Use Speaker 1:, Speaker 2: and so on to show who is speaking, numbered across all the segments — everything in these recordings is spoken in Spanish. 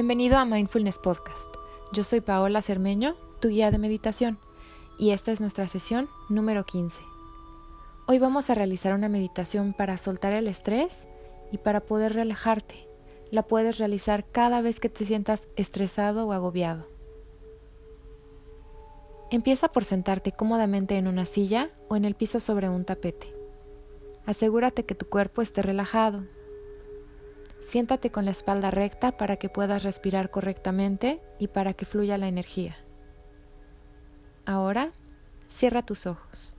Speaker 1: Bienvenido a Mindfulness Podcast. Yo soy Paola Cermeño, tu guía de meditación, y esta es nuestra sesión número 15. Hoy vamos a realizar una meditación para soltar el estrés y para poder relajarte. La puedes realizar cada vez que te sientas estresado o agobiado. Empieza por sentarte cómodamente en una silla o en el piso sobre un tapete. Asegúrate que tu cuerpo esté relajado. Siéntate con la espalda recta para que puedas respirar correctamente y para que fluya la energía. Ahora, cierra tus ojos.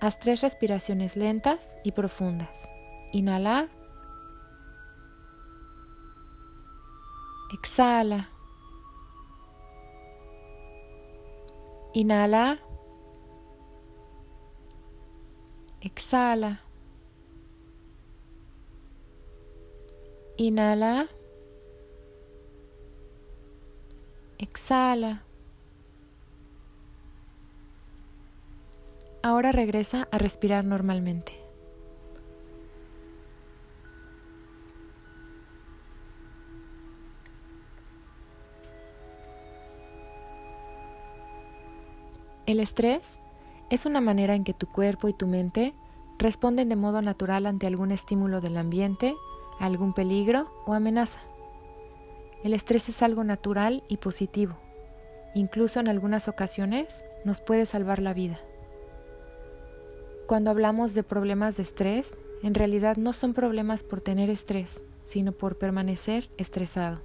Speaker 1: Haz tres respiraciones lentas y profundas. Inhala. Exhala. Inhala. Exhala. Inhala. Exhala. Ahora regresa a respirar normalmente. El estrés es una manera en que tu cuerpo y tu mente responden de modo natural ante algún estímulo del ambiente, algún peligro o amenaza. El estrés es algo natural y positivo. Incluso en algunas ocasiones nos puede salvar la vida. Cuando hablamos de problemas de estrés, en realidad no son problemas por tener estrés, sino por permanecer estresado.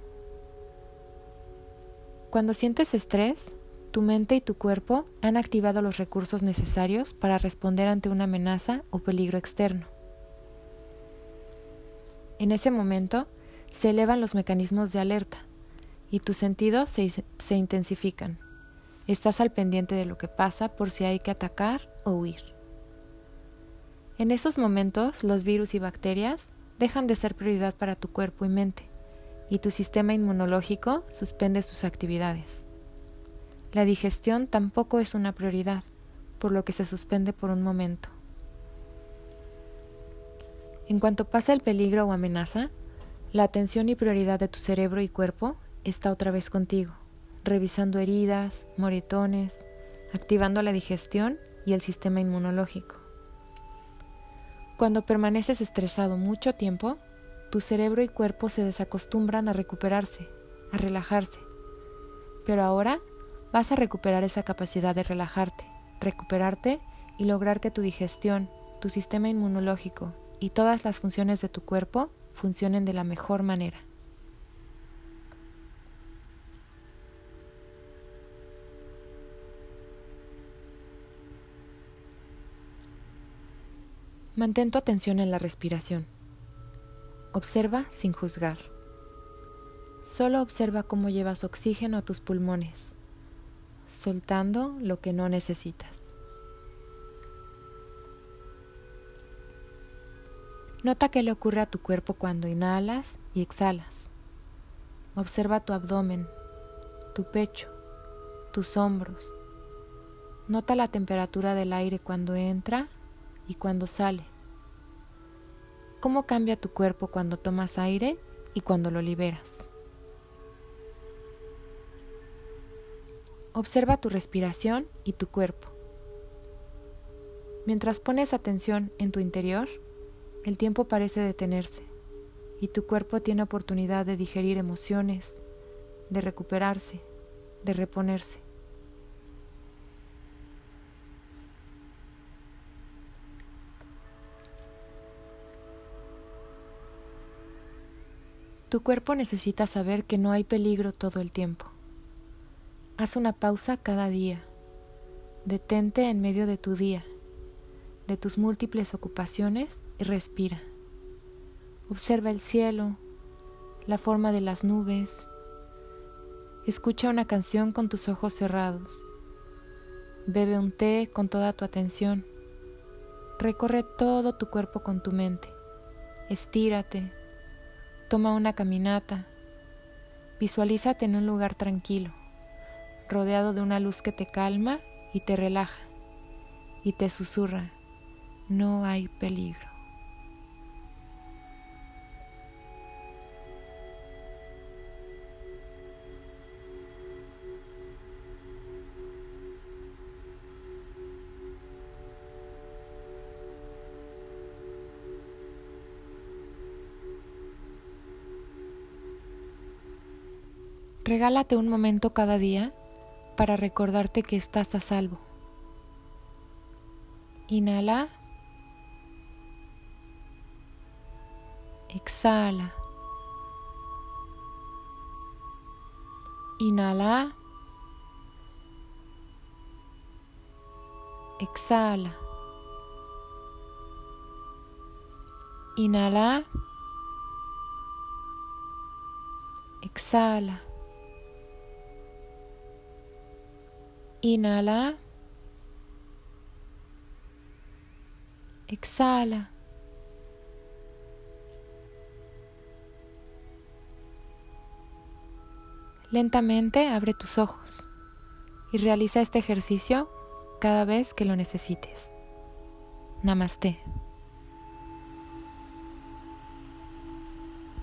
Speaker 1: Cuando sientes estrés, tu mente y tu cuerpo han activado los recursos necesarios para responder ante una amenaza o peligro externo. En ese momento se elevan los mecanismos de alerta y tus sentidos se, intensifican. Estás al pendiente de lo que pasa por si hay que atacar o huir. En esos momentos los virus y bacterias dejan de ser prioridad para tu cuerpo y mente y tu sistema inmunológico suspende sus actividades. La digestión tampoco es una prioridad, por lo que se suspende por un momento. En cuanto pasa el peligro o amenaza, la atención y prioridad de tu cerebro y cuerpo está otra vez contigo, revisando heridas, moretones, activando la digestión y el sistema inmunológico. Cuando permaneces estresado mucho tiempo, tu cerebro y cuerpo se desacostumbran a recuperarse, a relajarse. Pero ahora vas a recuperar esa capacidad de relajarte, recuperarte y lograr que tu digestión, tu sistema inmunológico y todas las funciones de tu cuerpo funcionen de la mejor manera. Mantén tu atención en la respiración. Observa sin juzgar. Solo observa cómo llevas oxígeno a tus pulmones soltando lo que no necesitas. Nota qué le ocurre a tu cuerpo cuando inhalas y exhalas. Observa tu abdomen, tu pecho, tus hombros. Nota la temperatura del aire cuando entra y cuando sale. ¿Cómo cambia tu cuerpo cuando tomas aire y cuando lo liberas? Observa tu respiración y tu cuerpo. Mientras pones atención en tu interior, el tiempo parece detenerse y tu cuerpo tiene oportunidad de digerir emociones, de recuperarse, de reponerse. Tu cuerpo necesita saber que no hay peligro todo el tiempo. Haz una pausa cada día. Detente en medio de tu día, de tus múltiples ocupaciones y respira. Observa el cielo, la forma de las nubes. Escucha una canción con tus ojos cerrados. Bebe un té con toda tu atención. Recorre todo tu cuerpo con tu mente. Estírate. Toma una caminata. Visualízate en un lugar tranquilo rodeado de una luz que te calma y te relaja y te susurra, no hay peligro. Regálate un momento cada día para recordarte que estás a salvo. Inhala. Exhala. Inhala. Exhala. Inhala. Exhala. Inhala. Exhala. Lentamente abre tus ojos y realiza este ejercicio cada vez que lo necesites. Namaste.